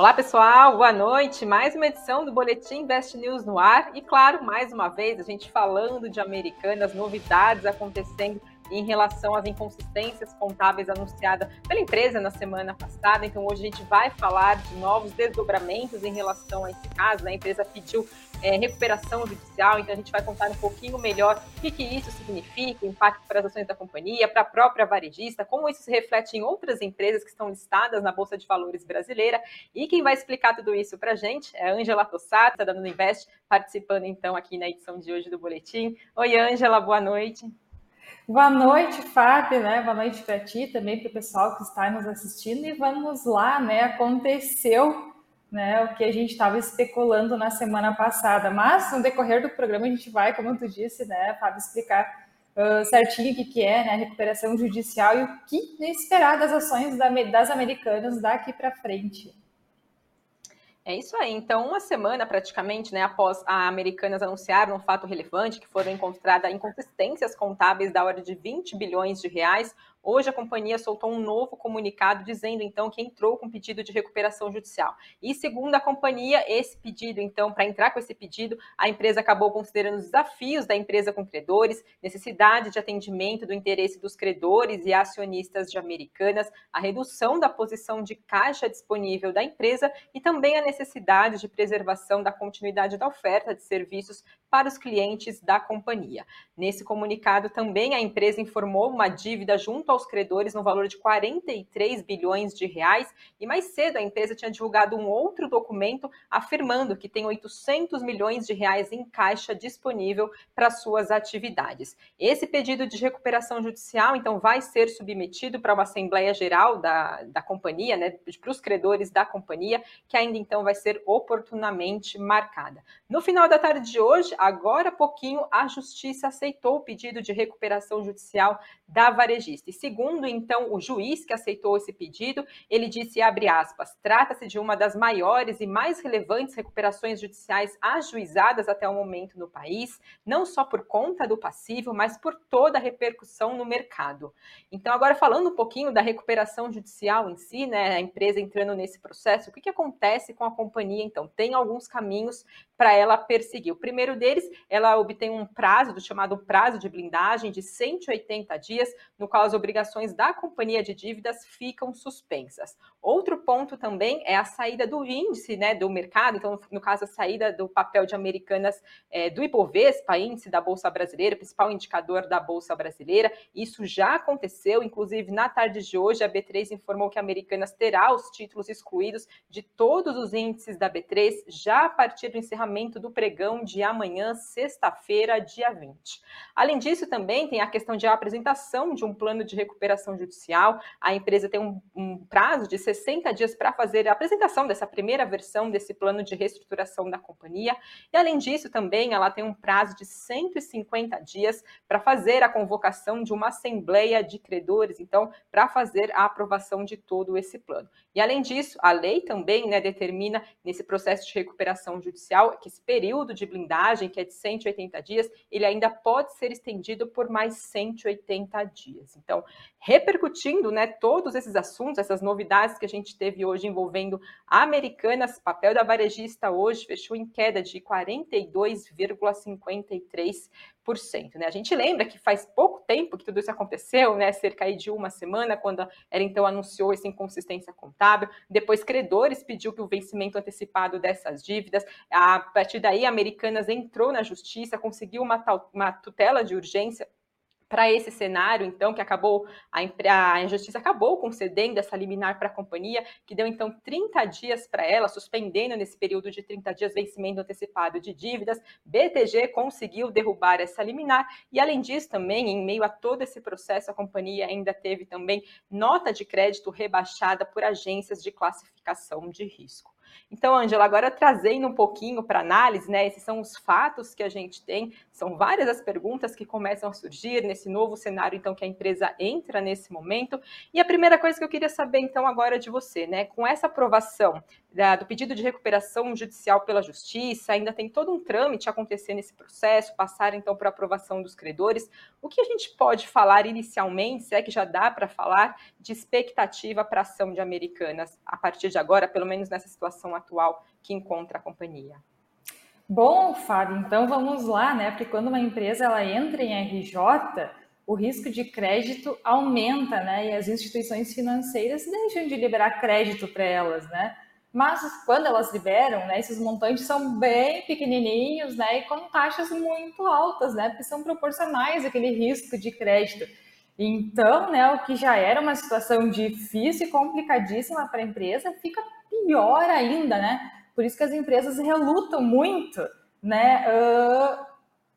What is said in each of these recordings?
Olá, pessoal, boa noite. Mais uma edição do Boletim Invest News no ar. E, claro, mais uma vez, a gente falando de Americanas, novidades acontecendo em relação às inconsistências contábeis anunciadas pela empresa na semana passada. Então, hoje a gente vai falar de novos desdobramentos em relação a esse caso. Né? A empresa pediu é, recuperação judicial, então a gente vai contar um pouquinho melhor o que, que isso significa, o impacto para as ações da companhia, para a própria varejista, como isso se reflete em outras empresas que estão listadas na Bolsa de Valores brasileira. E quem vai explicar tudo isso para a gente é a Ângela Tossato, da Dando Invest, participando então aqui na edição de hoje do Boletim. Oi, Ângela, boa noite. Boa noite, Fábio, né? Boa noite para ti, também para o pessoal que está nos assistindo. E vamos lá, né? Aconteceu né, o que a gente estava especulando na semana passada. Mas no decorrer do programa a gente vai, como tu disse, né, Fábio, explicar uh, certinho o que, que é né, recuperação judicial e o que esperar das ações da, das americanas daqui para frente. É isso aí. Então, uma semana praticamente, né, após a Americanas anunciar um fato relevante que foram encontradas inconsistências contábeis da ordem de 20 bilhões de reais, Hoje a companhia soltou um novo comunicado dizendo então que entrou com pedido de recuperação judicial. E segundo a companhia, esse pedido então, para entrar com esse pedido, a empresa acabou considerando os desafios da empresa com credores, necessidade de atendimento do interesse dos credores e acionistas de Americanas, a redução da posição de caixa disponível da empresa e também a necessidade de preservação da continuidade da oferta de serviços para os clientes da companhia. Nesse comunicado também a empresa informou uma dívida junto aos credores no valor de 43 bilhões de reais. E mais cedo a empresa tinha divulgado um outro documento afirmando que tem 800 milhões de reais em caixa disponível para suas atividades. Esse pedido de recuperação judicial, então, vai ser submetido para uma Assembleia Geral da, da companhia, né, para os credores da companhia, que ainda então vai ser oportunamente marcada. No final da tarde de hoje, agora há pouquinho, a Justiça aceitou o pedido de recuperação judicial da varejista. E segundo, então, o juiz que aceitou esse pedido, ele disse, abre aspas, trata-se de uma das maiores e mais relevantes recuperações judiciais ajuizadas até o momento no país, não só por conta do passivo, mas por toda a repercussão no mercado. Então, agora falando um pouquinho da recuperação judicial em si, né, a empresa entrando nesse processo, o que, que acontece com a companhia? Então, tem alguns caminhos para ela perseguir. O primeiro deles, ela obtém um prazo, do chamado prazo de blindagem, de 180 dias, no qual as obrigações da companhia de dívidas ficam suspensas. Outro ponto também é a saída do índice né, do mercado, então, no caso, a saída do papel de Americanas é, do Ibovespa, índice da Bolsa Brasileira, principal indicador da Bolsa Brasileira. Isso já aconteceu, inclusive na tarde de hoje, a B3 informou que a Americanas terá os títulos excluídos de todos os índices da B3 já a partir do encerramento encerramento do pregão de amanhã, sexta-feira, dia 20. Além disso, também tem a questão de apresentação de um plano de recuperação judicial. A empresa tem um, um prazo de 60 dias para fazer a apresentação dessa primeira versão desse plano de reestruturação da companhia. E além disso, também ela tem um prazo de 150 dias para fazer a convocação de uma assembleia de credores, então, para fazer a aprovação de todo esse plano. E além disso, a lei também né, determina nesse processo de recuperação judicial que esse período de blindagem, que é de 180 dias, ele ainda pode ser estendido por mais 180 dias. Então, repercutindo né, todos esses assuntos, essas novidades que a gente teve hoje envolvendo Americanas, papel da varejista hoje fechou em queda de 42,53%. Né? A gente lembra que faz pouco tempo que tudo isso aconteceu, né? cerca de uma semana, quando ela então anunciou essa inconsistência contábil. Depois, credores pediu que o vencimento antecipado dessas dívidas. A partir daí, a Americanas entrou na justiça, conseguiu uma, uma tutela de urgência para esse cenário, então, que acabou, a, a justiça acabou concedendo essa liminar para a companhia, que deu, então, 30 dias para ela, suspendendo nesse período de 30 dias vencimento antecipado de dívidas. BTG conseguiu derrubar essa liminar e, além disso, também, em meio a todo esse processo, a companhia ainda teve também nota de crédito rebaixada por agências de classificação de risco. Então, Angela, agora trazendo um pouquinho para análise, né? Esses são os fatos que a gente tem, são várias as perguntas que começam a surgir nesse novo cenário, então, que a empresa entra nesse momento. E a primeira coisa que eu queria saber, então, agora de você, né? Com essa aprovação da, do pedido de recuperação judicial pela Justiça, ainda tem todo um trâmite acontecer nesse processo, passar, então, para aprovação dos credores. O que a gente pode falar inicialmente, se é que já dá para falar, de expectativa para a ação de Americanas a partir de agora, pelo menos nessa situação atual que encontra a companhia? Bom, Fábio, então vamos lá, né? Porque quando uma empresa ela entra em RJ, o risco de crédito aumenta, né? E as instituições financeiras deixam de liberar crédito para elas, né? Mas quando elas liberam, né, esses montantes são bem pequenininhos, né, e com taxas muito altas, né, porque são proporcionais àquele risco de crédito. Então, né, o que já era uma situação difícil e complicadíssima para a empresa fica pior ainda, né? Por isso que as empresas relutam muito, né, uh,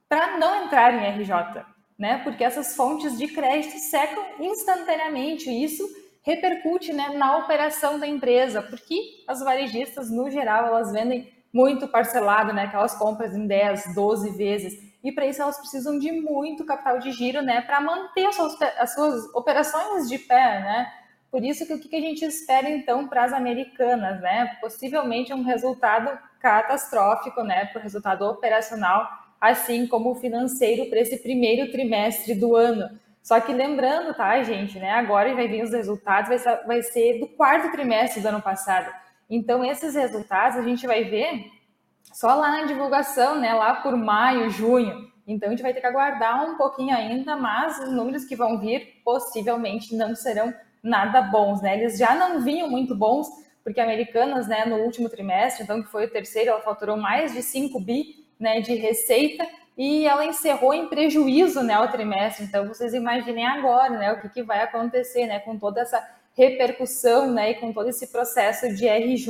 para não entrar em RJ, né? Porque essas fontes de crédito secam instantaneamente. E isso repercute né, na operação da empresa, porque as varejistas, no geral, elas vendem muito parcelado, né, aquelas compras em 10, 12 vezes, e para isso elas precisam de muito capital de giro, né, para manter as suas, as suas, operações de pé, né, por isso que o que a gente espera então para as americanas, né, possivelmente um resultado catastrófico, né, para o resultado operacional, assim como o financeiro para esse primeiro trimestre do ano, só que lembrando, tá, gente, né? Agora vai vir os resultados, vai ser, vai ser do quarto trimestre do ano passado. Então, esses resultados a gente vai ver só lá na divulgação, né? Lá por maio, junho. Então, a gente vai ter que aguardar um pouquinho ainda, mas os números que vão vir possivelmente não serão nada bons, né? Eles já não vinham muito bons, porque Americanas, né, no último trimestre, então que foi o terceiro, ela faturou mais de 5 bi, né, de receita, e ela encerrou em prejuízo né, o trimestre. Então, vocês imaginem agora né, o que, que vai acontecer né, com toda essa repercussão né, e com todo esse processo de RJ.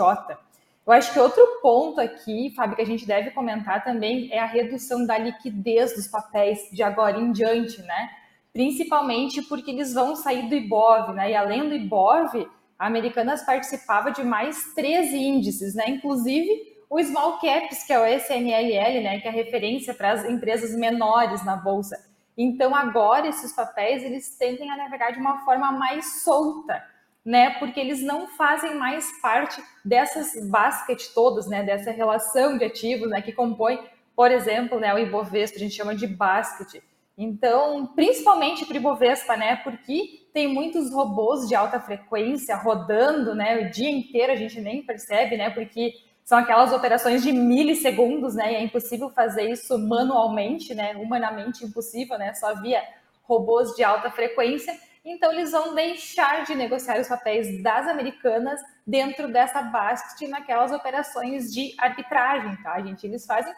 Eu acho que outro ponto aqui, Fábio, que a gente deve comentar também é a redução da liquidez dos papéis de agora em diante, né? Principalmente porque eles vão sair do IBOV, né? E além do IBOV, a Americanas participava de mais 13 índices, né? Inclusive o Small Caps, que é o SNLL, né, que é a referência para as empresas menores na bolsa. Então agora esses papéis eles tendem a navegar de uma forma mais solta, né? Porque eles não fazem mais parte dessas basket todas, né? Dessa relação de ativos, né? Que compõe, por exemplo, né? O Ibovespa a gente chama de basket. Então, principalmente para o Ibovespa, né? Porque tem muitos robôs de alta frequência rodando, né? O dia inteiro a gente nem percebe, né? Porque são aquelas operações de milissegundos, né? E é impossível fazer isso manualmente, né? Humanamente impossível, né? Só via robôs de alta frequência. Então, eles vão deixar de negociar os papéis das americanas dentro dessa basket naquelas operações de arbitragem, tá, gente? Eles fazem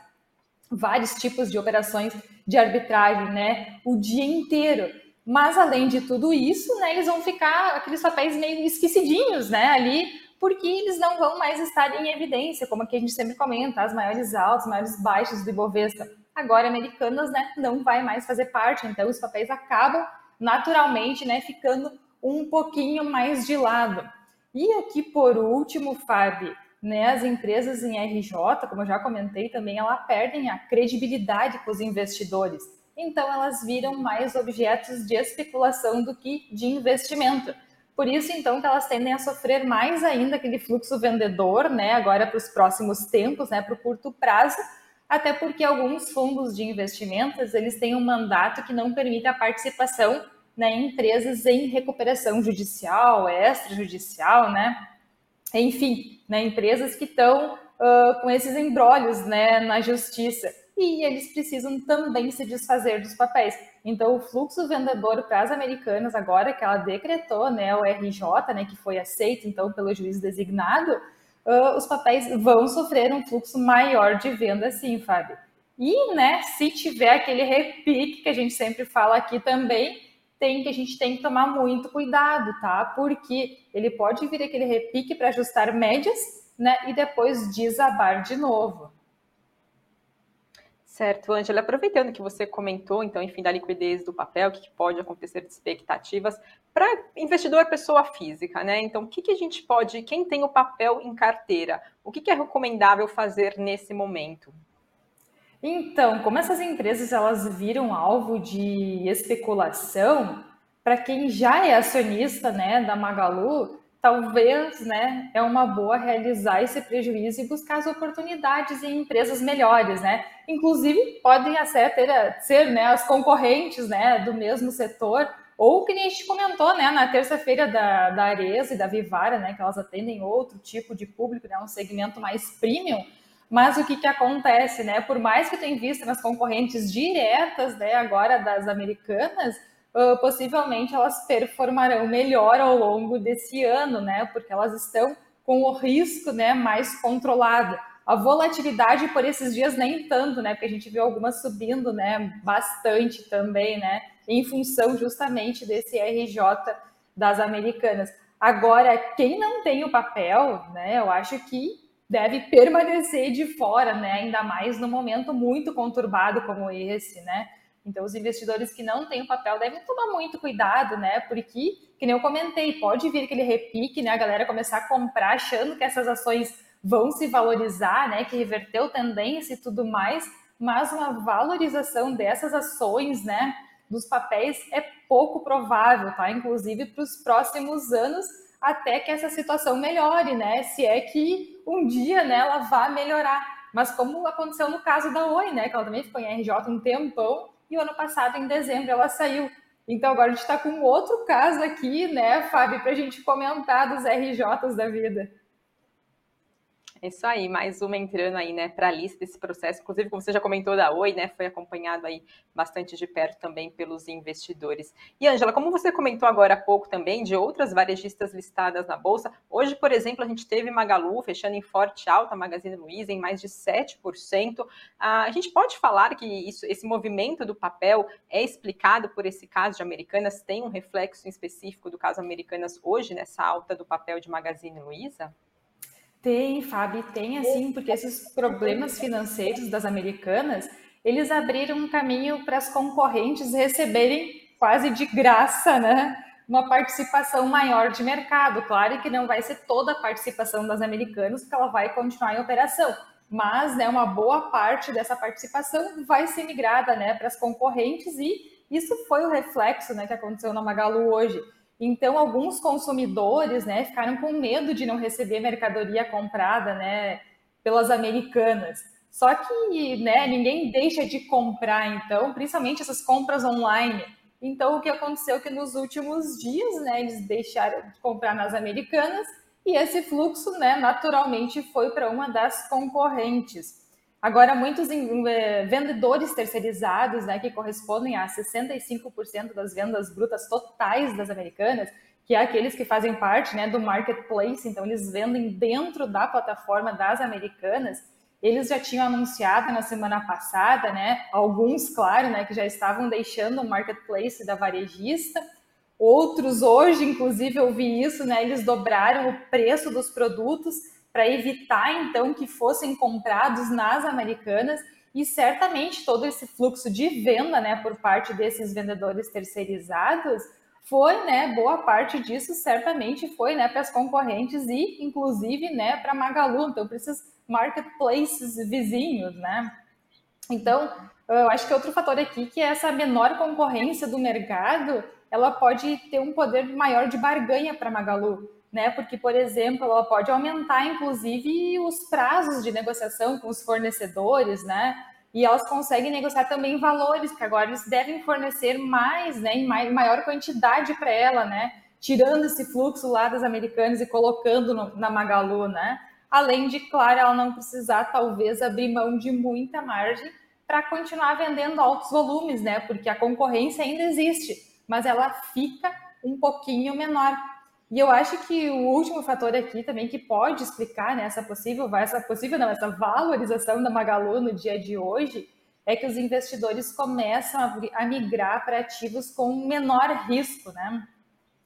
vários tipos de operações de arbitragem, né? O dia inteiro. Mas, além de tudo isso, né, eles vão ficar aqueles papéis meio esquecidinhos, né? Ali porque eles não vão mais estar em evidência, como aqui a gente sempre comenta, as maiores altas, as maiores baixas do Ibovespa. Agora, americanas, né, não vai mais fazer parte, então os papéis acabam naturalmente, né, ficando um pouquinho mais de lado. E aqui, por último, Fábio, né, as empresas em RJ, como eu já comentei também, elas perdem a credibilidade com os investidores. Então, elas viram mais objetos de especulação do que de investimento. Por isso, então, que elas tendem a sofrer mais ainda aquele fluxo vendedor, né, agora para os próximos tempos, né, para o curto prazo, até porque alguns fundos de investimentos, eles têm um mandato que não permite a participação né, em empresas em recuperação judicial, extrajudicial, né, enfim, né, empresas que estão uh, com esses embrólios né, na justiça e eles precisam também se desfazer dos papéis. Então, o fluxo vendedor para as americanas, agora que ela decretou né, o RJ, né, que foi aceito então pelo juiz designado, uh, os papéis vão sofrer um fluxo maior de venda, sim, Fábio. E, né, se tiver aquele repique que a gente sempre fala aqui também, tem que a gente tem que tomar muito cuidado, tá? Porque ele pode vir aquele repique para ajustar médias, né, e depois desabar de novo. Certo, Angela, aproveitando que você comentou, então, enfim, da liquidez do papel, o que pode acontecer de expectativas para investidor pessoa física, né? Então, o que, que a gente pode, quem tem o papel em carteira, o que, que é recomendável fazer nesse momento? Então, como essas empresas elas viram alvo de especulação, para quem já é acionista, né, da Magalu, talvez né, é uma boa realizar esse prejuízo e buscar as oportunidades em empresas melhores, né? Inclusive, podem até ser né, as concorrentes né, do mesmo setor, ou que a gente comentou né, na terça-feira da, da Areza e da Vivara, né, que elas atendem outro tipo de público, né, um segmento mais premium. Mas o que, que acontece, né? Por mais que tenha visto nas concorrentes diretas, né, agora das americanas, uh, possivelmente elas performarão melhor ao longo desse ano, né? Porque elas estão com o risco, né, mais controlado. A volatilidade por esses dias nem tanto, né? Porque a gente viu algumas subindo, né, bastante também, né, em função justamente desse RJ das americanas. Agora, quem não tem o papel, né, eu acho que deve permanecer de fora, né, ainda mais no momento muito conturbado como esse, né? Então, os investidores que não têm o papel devem tomar muito cuidado, né? Porque, que nem eu comentei, pode vir aquele repique, né? A galera começar a comprar achando que essas ações vão se valorizar, né? Que reverteu tendência e tudo mais, mas uma valorização dessas ações, né? Dos papéis é pouco provável, tá? Inclusive para os próximos anos, até que essa situação melhore, né? Se é que um dia né, ela vá melhorar. Mas como aconteceu no caso da Oi, né? Que ela também ficou em RJ um tempão e o ano passado, em dezembro, ela saiu. Então agora a gente está com outro caso aqui, né, Fábio, para a gente comentar dos RJs da vida. É isso aí, mais uma entrando aí, né, para a lista desse processo. Inclusive, como você já comentou da Oi, né, foi acompanhado aí bastante de perto também pelos investidores. E, Ângela, como você comentou agora há pouco também de outras varejistas listadas na Bolsa, hoje, por exemplo, a gente teve Magalu fechando em forte alta, Magazine Luiza em mais de 7%. Ah, a gente pode falar que isso, esse movimento do papel é explicado por esse caso de Americanas? Tem um reflexo específico do caso Americanas hoje nessa alta do papel de Magazine Luiza? Tem, Fábio, tem assim, porque esses problemas financeiros das americanas, eles abriram um caminho para as concorrentes receberem quase de graça, né? Uma participação maior de mercado. Claro que não vai ser toda a participação das americanas, porque ela vai continuar em operação. Mas, né, uma boa parte dessa participação vai ser migrada, né, para as concorrentes e isso foi o reflexo, né, que aconteceu na Magalu hoje então, alguns consumidores né, ficaram com medo de não receber mercadoria comprada né, pelas americanas. Só que né, ninguém deixa de comprar, então, principalmente essas compras online. Então, o que aconteceu é que nos últimos dias né, eles deixaram de comprar nas americanas e esse fluxo né, naturalmente foi para uma das concorrentes. Agora, muitos eh, vendedores terceirizados, né, que correspondem a 65% das vendas brutas totais das americanas, que é aqueles que fazem parte né, do marketplace, então eles vendem dentro da plataforma das americanas, eles já tinham anunciado na semana passada, né, alguns, claro, né, que já estavam deixando o marketplace da varejista, outros hoje, inclusive, eu vi isso, né, eles dobraram o preço dos produtos, para evitar então que fossem comprados nas americanas e certamente todo esse fluxo de venda, né, por parte desses vendedores terceirizados foi, né, boa parte disso certamente foi, né, para as concorrentes e inclusive, né, para Magalu, então para esses marketplaces vizinhos, né? Então, eu acho que outro fator aqui que é essa menor concorrência do mercado, ela pode ter um poder maior de barganha para Magalu né? Porque, por exemplo, ela pode aumentar, inclusive, os prazos de negociação com os fornecedores, né? E elas conseguem negociar também valores, porque agora eles devem fornecer mais, né? Em maior quantidade para ela, né? Tirando esse fluxo lá das americanas e colocando no, na Magalu, né? Além de, claro, ela não precisar, talvez, abrir mão de muita margem para continuar vendendo altos volumes, né? Porque a concorrência ainda existe, mas ela fica um pouquinho menor. E eu acho que o último fator aqui também que pode explicar né, essa possível, essa possível não, essa valorização da Magalu no dia de hoje é que os investidores começam a, migrar para ativos com menor risco, né?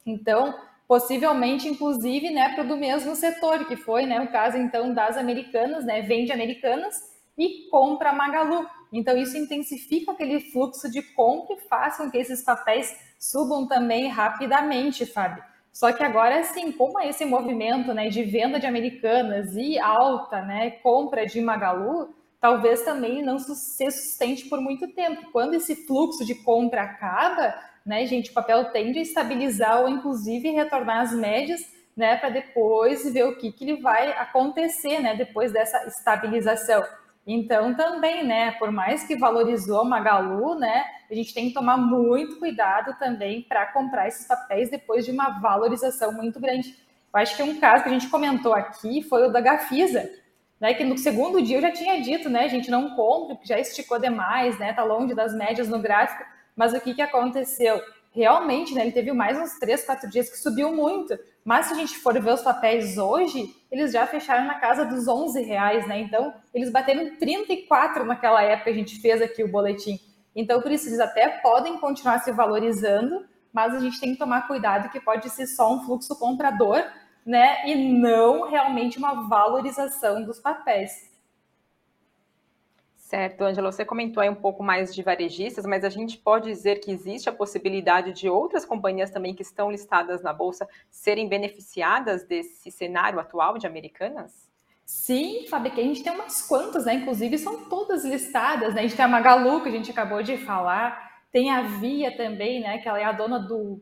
Então, possivelmente, inclusive, né, para o do mesmo setor, que foi né, o caso então das americanas, né? Vende americanas e compra Magalu. Então, isso intensifica aquele fluxo de compra e faz com que esses papéis subam também rapidamente, Fábio. Só que agora, assim, como é esse movimento né, de venda de americanas e alta né, compra de Magalu, talvez também não se sustente por muito tempo. Quando esse fluxo de compra acaba, né, gente, o papel tende a estabilizar ou inclusive retornar às médias, né, para depois ver o que, que ele vai acontecer, né, depois dessa estabilização. Então, também, né, por mais que valorizou a Magalu, né, a gente tem que tomar muito cuidado também para comprar esses papéis depois de uma valorização muito grande. Eu acho que um caso que a gente comentou aqui foi o da Gafisa, né, que no segundo dia eu já tinha dito, né, gente não compra, porque já esticou demais, né, tá longe das médias no gráfico, mas o que, que aconteceu? Realmente, né, ele teve mais uns três, quatro dias que subiu muito, mas se a gente for ver os papéis hoje, eles já fecharam na casa dos 11 reais, né? Então, eles bateram 34 naquela época, a gente fez aqui o boletim. Então, por isso, eles até podem continuar se valorizando, mas a gente tem que tomar cuidado que pode ser só um fluxo comprador, né? E não realmente uma valorização dos papéis. Certo, Angela, você comentou aí um pouco mais de varejistas, mas a gente pode dizer que existe a possibilidade de outras companhias também que estão listadas na Bolsa serem beneficiadas desse cenário atual de americanas? Sim, Fábio, que a gente tem umas quantas, né? Inclusive são todas listadas, né? A gente tem a Magalu, que a gente acabou de falar, tem a Via também, né? Que ela é a dona do,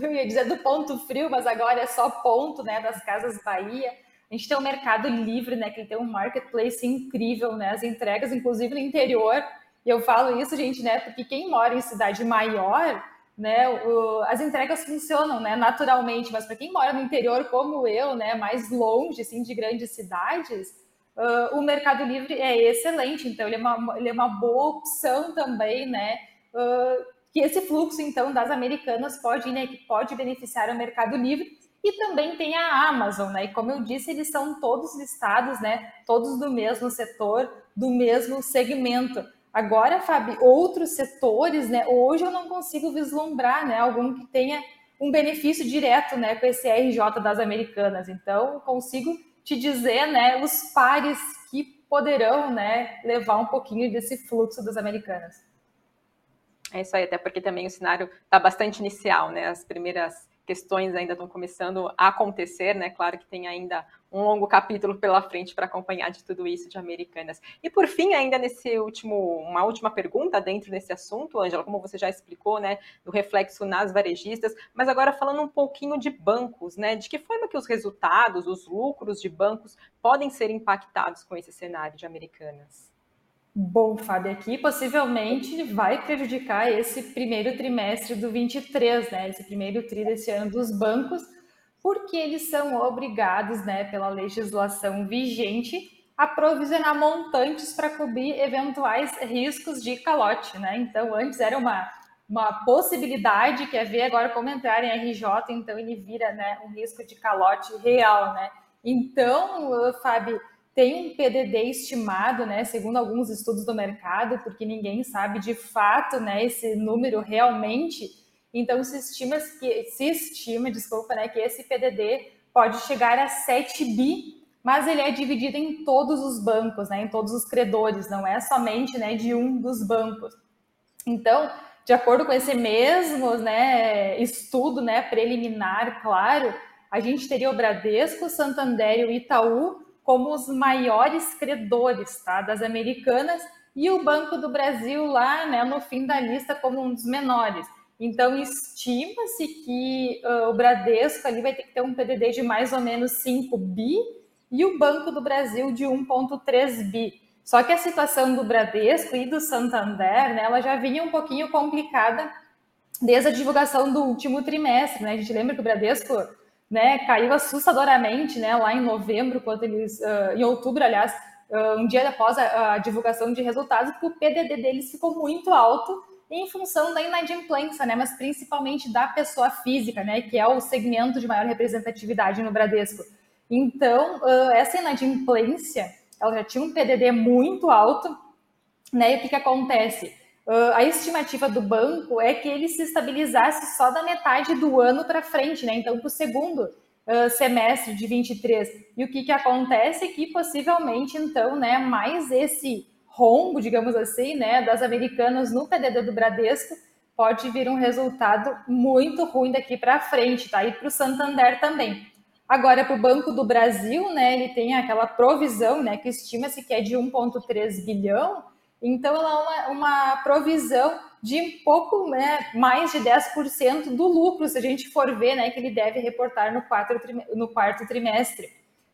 eu ia dizer do ponto frio, mas agora é só ponto, né? Das Casas Bahia. A gente tem o Mercado Livre, né, que tem um marketplace incrível, né, as entregas, inclusive no interior. E eu falo isso, gente, né, porque quem mora em cidade maior, né, o, as entregas funcionam, né, naturalmente. Mas para quem mora no interior, como eu, né, mais longe, assim, de grandes cidades, uh, o Mercado Livre é excelente. Então ele é uma, ele é uma boa opção também, né. Uh, que esse fluxo, então, das americanas pode, né, pode beneficiar o Mercado Livre e também tem a Amazon, né? E como eu disse, eles são todos listados, né? Todos do mesmo setor, do mesmo segmento. Agora, Fábio, outros setores, né? Hoje eu não consigo vislumbrar, né? Algum que tenha um benefício direto, né? Com esse RJ das Americanas. Então, consigo te dizer, né? Os pares que poderão, né? Levar um pouquinho desse fluxo das Americanas. É isso aí, até porque também o cenário está bastante inicial, né? As primeiras questões ainda estão começando a acontecer, né? Claro que tem ainda um longo capítulo pela frente para acompanhar de tudo isso de Americanas. E por fim, ainda nesse último, uma última pergunta dentro desse assunto, Ângela, como você já explicou, né, do reflexo nas varejistas, mas agora falando um pouquinho de bancos, né? De que forma que os resultados, os lucros de bancos podem ser impactados com esse cenário de Americanas? Bom, Fábio, aqui possivelmente vai prejudicar esse primeiro trimestre do 23, né? Esse primeiro tri desse ano dos bancos, porque eles são obrigados, né, pela legislação vigente, a provisionar montantes para cobrir eventuais riscos de calote, né? Então, antes era uma, uma possibilidade, que é ver agora como entrar em RJ, então ele vira, né, um risco de calote real, né? Então, Fábio, tem um PDD estimado, né, segundo alguns estudos do mercado, porque ninguém sabe de fato, né, esse número realmente. Então se estima que se estima, desculpa, né, que esse PDD pode chegar a 7 bi, mas ele é dividido em todos os bancos, né, em todos os credores, não é somente, né, de um dos bancos. Então, de acordo com esse mesmo, né, estudo, né, preliminar, claro, a gente teria o Bradesco, Santander e o Itaú como os maiores credores tá, das americanas e o Banco do Brasil lá né, no fim da lista como um dos menores. Então, estima-se que uh, o Bradesco ali vai ter que ter um PDD de mais ou menos 5 bi e o Banco do Brasil de 1,3 bi. Só que a situação do Bradesco e do Santander, né, ela já vinha um pouquinho complicada desde a divulgação do último trimestre. Né? A gente lembra que o Bradesco né, caiu assustadoramente, né, lá em novembro, quando eles, uh, em outubro, aliás, uh, um dia após a, a, divulgação de resultados, porque o PDD deles ficou muito alto em função da inadimplência, né, mas principalmente da pessoa física, né, que é o segmento de maior representatividade no Bradesco. Então, uh, essa inadimplência, ela já tinha um PDD muito alto, né, e o que, que acontece? Uh, a estimativa do banco é que ele se estabilizasse só da metade do ano para frente, né? Então, para o segundo uh, semestre de 23. E o que, que acontece é que possivelmente, então, né, mais esse rombo, digamos assim, né, das americanas no PDD do Bradesco, pode vir um resultado muito ruim daqui para frente, tá? E para o Santander também. Agora, para o Banco do Brasil, né, ele tem aquela provisão, né, que estima-se que é de 1,3 bilhão, então ela é uma, uma provisão de pouco né, mais de 10% do lucro, se a gente for ver né, que ele deve reportar no, quatro, no quarto trimestre,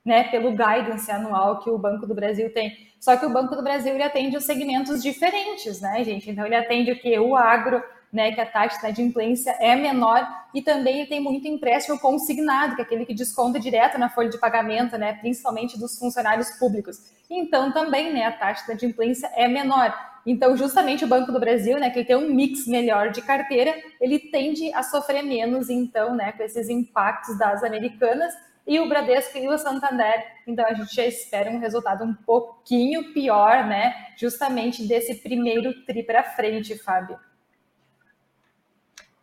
né, pelo guidance anual que o Banco do Brasil tem. Só que o Banco do Brasil ele atende os segmentos diferentes, né, gente? Então ele atende o que? O agro, né, que a taxa de implência é menor e também tem muito empréstimo consignado, que é aquele que desconta direto na folha de pagamento, né, principalmente dos funcionários públicos. Então também, né, a taxa de implência é menor. Então, justamente o Banco do Brasil, né, que tem um mix melhor de carteira, ele tende a sofrer menos, então, né, com esses impactos das americanas e o Bradesco e o Santander. Então, a gente já espera um resultado um pouquinho pior, né, justamente desse primeiro tri para frente, Fábio.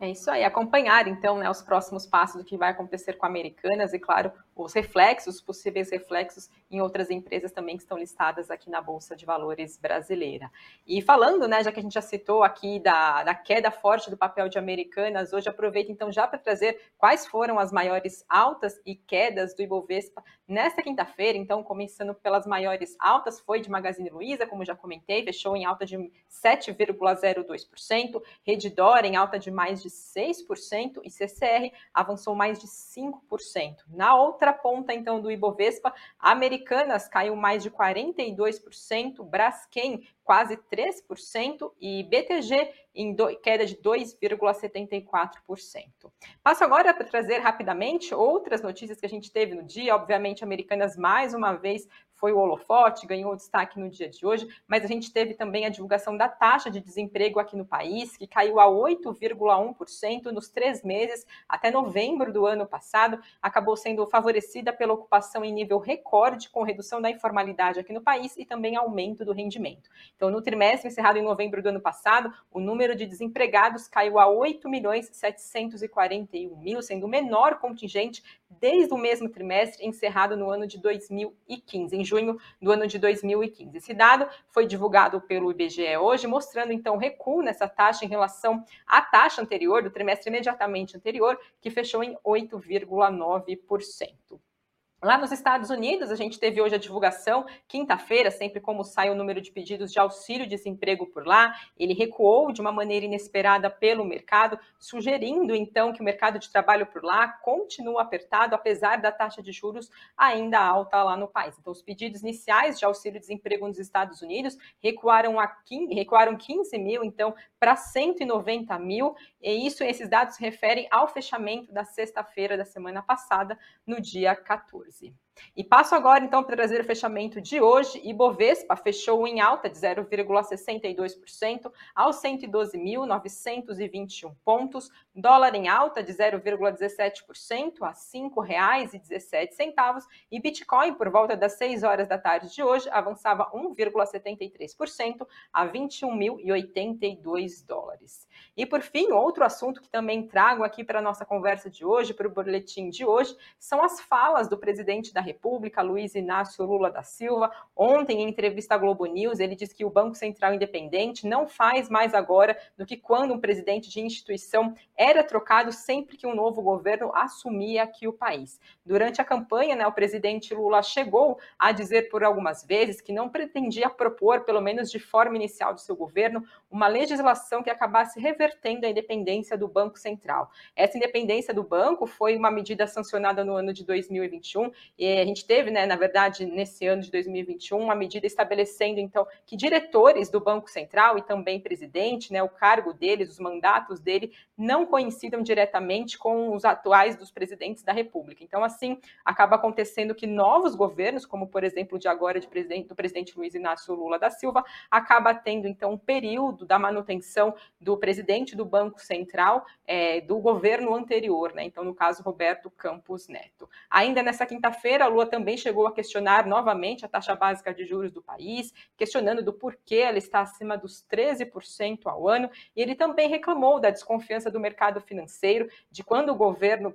É isso aí, acompanhar então né, os próximos passos do que vai acontecer com Americanas e, claro, os reflexos, os possíveis reflexos em outras empresas também que estão listadas aqui na Bolsa de Valores brasileira. E falando, né, já que a gente já citou aqui da, da queda forte do papel de Americanas, hoje aproveito então já para trazer quais foram as maiores altas e quedas do Ibovespa nesta quinta-feira. Então, começando pelas maiores altas, foi de Magazine Luiza, como já comentei, fechou em alta de 7,02%, Redditor em alta de mais de 6% e CCR avançou mais de 5%. Na outra ponta, então, do Ibovespa, Americanas caiu mais de 42%, Braskem quase 3% e BTG em do, queda de 2,74%. Passo agora para trazer rapidamente outras notícias que a gente teve no dia. Obviamente, Americanas mais uma vez foi o holofote, ganhou destaque no dia de hoje, mas a gente teve também a divulgação da taxa de desemprego aqui no país, que caiu a 8,1% nos três meses até novembro do ano passado, acabou sendo favorecida pela ocupação em nível recorde, com redução da informalidade aqui no país e também aumento do rendimento. Então, no trimestre encerrado em novembro do ano passado, o número de desempregados caiu a 8 milhões 741 mil, sendo o menor contingente desde o mesmo trimestre encerrado no ano de 2015, em junho do ano de 2015. Esse dado foi divulgado pelo IBGE hoje, mostrando então recuo nessa taxa em relação à taxa anterior, do trimestre imediatamente anterior, que fechou em 8,9%. Lá nos Estados Unidos, a gente teve hoje a divulgação, quinta-feira, sempre como sai o número de pedidos de auxílio-desemprego por lá, ele recuou de uma maneira inesperada pelo mercado, sugerindo então que o mercado de trabalho por lá continua apertado, apesar da taxa de juros ainda alta lá no país. Então, os pedidos iniciais de auxílio-desemprego nos Estados Unidos recuaram, a 15, recuaram 15 mil, então, para 190 mil, e isso, esses dados se referem ao fechamento da sexta-feira da semana passada, no dia 14. See. E passo agora, então, para trazer o fechamento de hoje. Ibovespa fechou em alta de 0,62% aos 112.921 pontos. Dólar em alta de 0,17% a R$ 5,17. E Bitcoin, por volta das 6 horas da tarde de hoje, avançava 1,73% a 21.082 dólares. E, por fim, outro assunto que também trago aqui para a nossa conversa de hoje, para o boletim de hoje, são as falas do presidente da República, Luiz Inácio Lula da Silva. Ontem, em entrevista à Globo News, ele disse que o Banco Central Independente não faz mais agora do que quando um presidente de instituição era trocado sempre que um novo governo assumia aqui o país. Durante a campanha, né, o presidente Lula chegou a dizer por algumas vezes que não pretendia propor, pelo menos de forma inicial do seu governo, uma legislação que acabasse revertendo a independência do Banco Central. Essa independência do banco foi uma medida sancionada no ano de 2021 e a gente teve, né, na verdade, nesse ano de 2021, uma medida estabelecendo, então, que diretores do Banco Central e também presidente, né, o cargo deles, os mandatos dele, não coincidam diretamente com os atuais dos presidentes da República. Então, assim, acaba acontecendo que novos governos, como, por exemplo, de agora de presidente, do presidente Luiz Inácio Lula da Silva, acaba tendo, então, um período da manutenção do presidente do Banco Central é, do governo anterior, né? Então, no caso, Roberto Campos Neto. Ainda nessa quinta-feira, Lula também chegou a questionar novamente a taxa básica de juros do país, questionando do porquê ela está acima dos 13% ao ano, e ele também reclamou da desconfiança do mercado financeiro, de quando o governo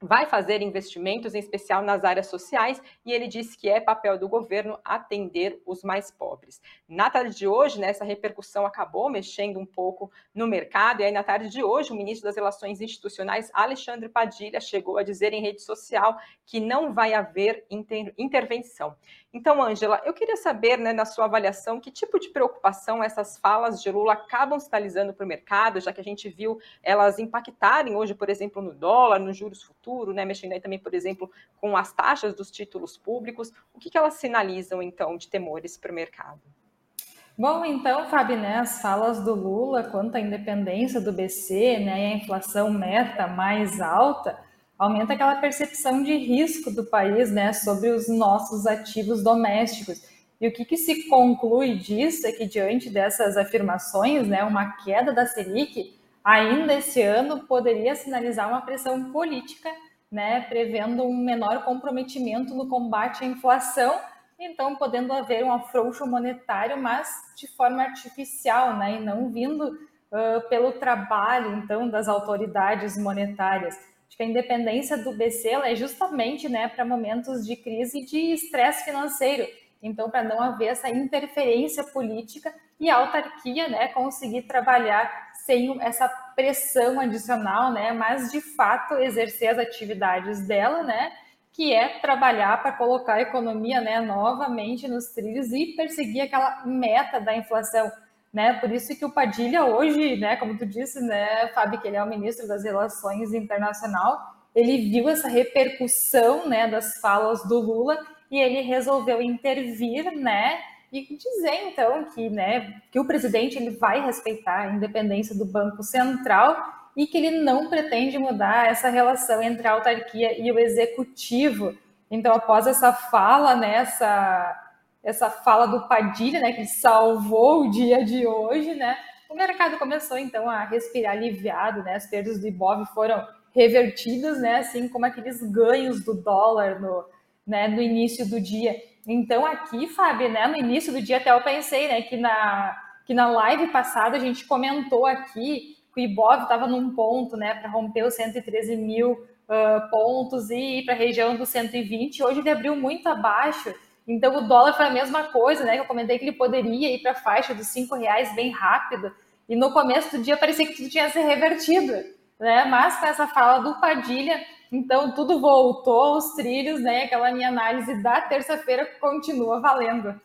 vai fazer investimentos, em especial nas áreas sociais, e ele disse que é papel do governo atender os mais pobres. Na tarde de hoje, né, essa repercussão acabou mexendo um pouco no mercado, e aí na tarde de hoje, o ministro das Relações Institucionais, Alexandre Padilha, chegou a dizer em rede social que não vai haver inter intervenção. Então, Ângela, eu queria saber, né, na sua avaliação, que tipo de preocupação essas falas de Lula acabam sinalizando para o mercado, já que a gente viu elas impactarem hoje, por exemplo, no dólar, nos juros futuros, né, mexendo aí também, por exemplo, com as taxas dos títulos públicos. O que, que elas sinalizam, então, de temores para o mercado? Bom, então, Fábio, né, as falas do Lula quanto à independência do BC né, e a inflação meta mais alta aumenta aquela percepção de risco do país né, sobre os nossos ativos domésticos. E o que, que se conclui disso é que, diante dessas afirmações, né, uma queda da Selic ainda esse ano poderia sinalizar uma pressão política, né, prevendo um menor comprometimento no combate à inflação, então podendo haver um afrouxo monetário, mas de forma artificial, né, e não vindo uh, pelo trabalho então das autoridades monetárias. Acho que a independência do BC é justamente né, para momentos de crise e de estresse financeiro. Então, para não haver essa interferência política e a autarquia né, conseguir trabalhar sem essa pressão adicional, né, mas de fato exercer as atividades dela, né, que é trabalhar para colocar a economia né, novamente nos trilhos e perseguir aquela meta da inflação né? Por isso que o Padilha hoje, né, como tu disse, né, Fábio, que ele é o ministro das Relações Internacional, ele viu essa repercussão, né, das falas do Lula e ele resolveu intervir, né, e dizer então que, né, que o presidente ele vai respeitar a independência do Banco Central e que ele não pretende mudar essa relação entre a autarquia e o executivo. Então, após essa fala, né, essa essa fala do Padilha, né, que salvou o dia de hoje, né, o mercado começou então a respirar aliviado, né, as perdas do Ibov foram revertidas, né, assim como aqueles ganhos do dólar no, né, no início do dia. Então aqui, Fábio, né, no início do dia até eu pensei, né, que na que na live passada a gente comentou aqui que o Ibov estava num ponto, né, para romper os 113 mil uh, pontos e ir para a região dos 120. Hoje ele abriu muito abaixo então o dólar foi a mesma coisa, né? Eu comentei que ele poderia ir para a faixa dos cinco reais bem rápido. E no começo do dia parecia que tudo tinha se revertido, né? Mas com essa fala do Padilha, então tudo voltou aos trilhos, né? Aquela minha análise da terça-feira continua valendo.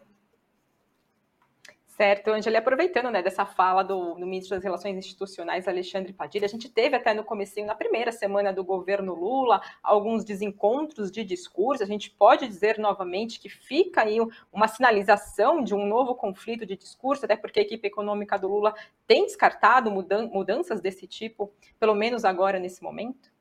Certo, Angela, aproveitando né, dessa fala do, do, ministro das Relações Institucionais, Alexandre Padilha, a gente teve até no comecinho, na primeira semana do governo Lula, alguns desencontros de discurso, a gente pode dizer novamente que fica aí uma sinalização de um novo conflito de discurso, até porque a equipe econômica do Lula tem descartado mudan mudanças desse tipo, pelo menos agora nesse momento?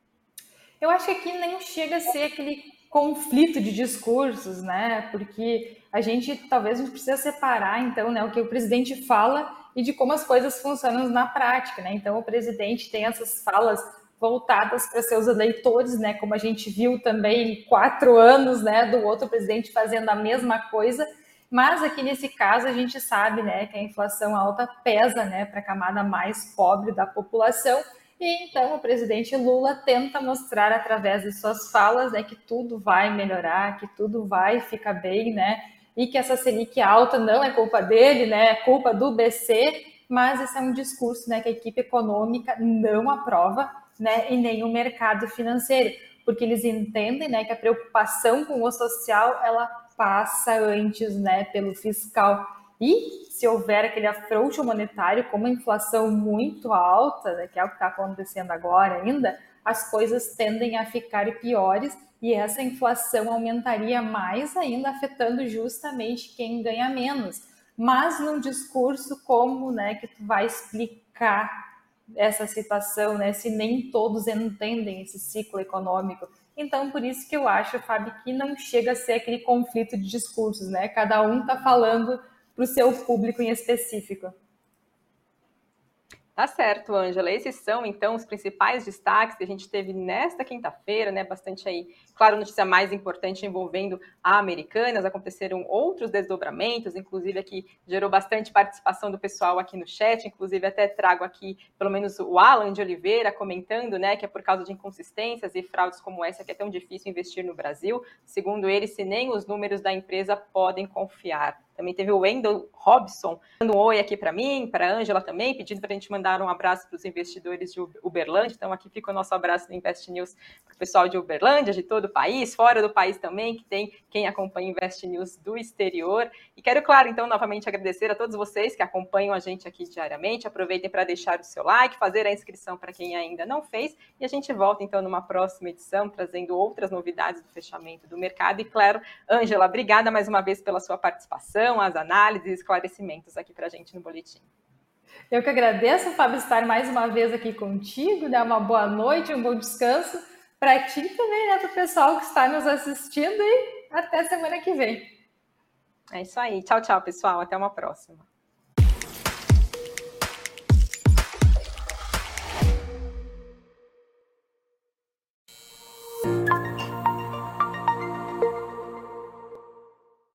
Eu acho que aqui nem chega a ser aquele conflito de discursos, né? Porque a gente talvez a gente precisa separar então, né, o que o presidente fala e de como as coisas funcionam na prática, né? Então o presidente tem essas falas voltadas para seus eleitores, né? Como a gente viu também quatro anos, né, do outro presidente fazendo a mesma coisa. Mas aqui nesse caso a gente sabe, né, que a inflação alta pesa, né, para a camada mais pobre da população e então o presidente Lula tenta mostrar através de suas falas né, que tudo vai melhorar, que tudo vai ficar bem, né? E que essa Selic alta não é culpa dele, né? É culpa do BC, mas esse é um discurso né, que a equipe econômica não aprova, né? E nem o mercado financeiro, porque eles entendem né, que a preocupação com o social ela passa antes né, pelo fiscal. E se houver aquele afrouxo monetário, como a inflação muito alta, né, que é o que está acontecendo agora ainda, as coisas tendem a ficar piores e essa inflação aumentaria mais ainda, afetando justamente quem ganha menos. Mas num discurso como né, que tu vai explicar essa situação, né, se nem todos entendem esse ciclo econômico. Então, por isso que eu acho, Fábio, que não chega a ser aquele conflito de discursos, né? Cada um está falando para o seu público em específico. Tá certo, Ângela. Esses são, então, os principais destaques que a gente teve nesta quinta-feira, né? Bastante aí, claro, notícia mais importante envolvendo a Americanas. Aconteceram outros desdobramentos, inclusive aqui gerou bastante participação do pessoal aqui no chat. Inclusive, até trago aqui, pelo menos, o Alan de Oliveira comentando, né, que é por causa de inconsistências e fraudes como essa que é tão difícil investir no Brasil. Segundo ele, se nem os números da empresa podem confiar. Também teve o Wendell Robson dando um oi aqui para mim, para a Ângela também, pedindo para a gente mandar um abraço para os investidores de Uberlândia. Então, aqui fica o nosso abraço do Invest News para o pessoal de Uberlândia, de todo o país, fora do país também, que tem quem acompanha Invest News do exterior. E quero, claro, então, novamente agradecer a todos vocês que acompanham a gente aqui diariamente. Aproveitem para deixar o seu like, fazer a inscrição para quem ainda não fez. E a gente volta, então, numa próxima edição, trazendo outras novidades do fechamento do mercado. E, claro, Ângela, obrigada mais uma vez pela sua participação as análises e esclarecimentos aqui para a gente no boletim. Eu que agradeço, Fábio, estar mais uma vez aqui contigo, dar uma boa noite, um bom descanso para ti também, né, para o pessoal que está nos assistindo e até semana que vem. É isso aí. Tchau, tchau, pessoal. Até uma próxima.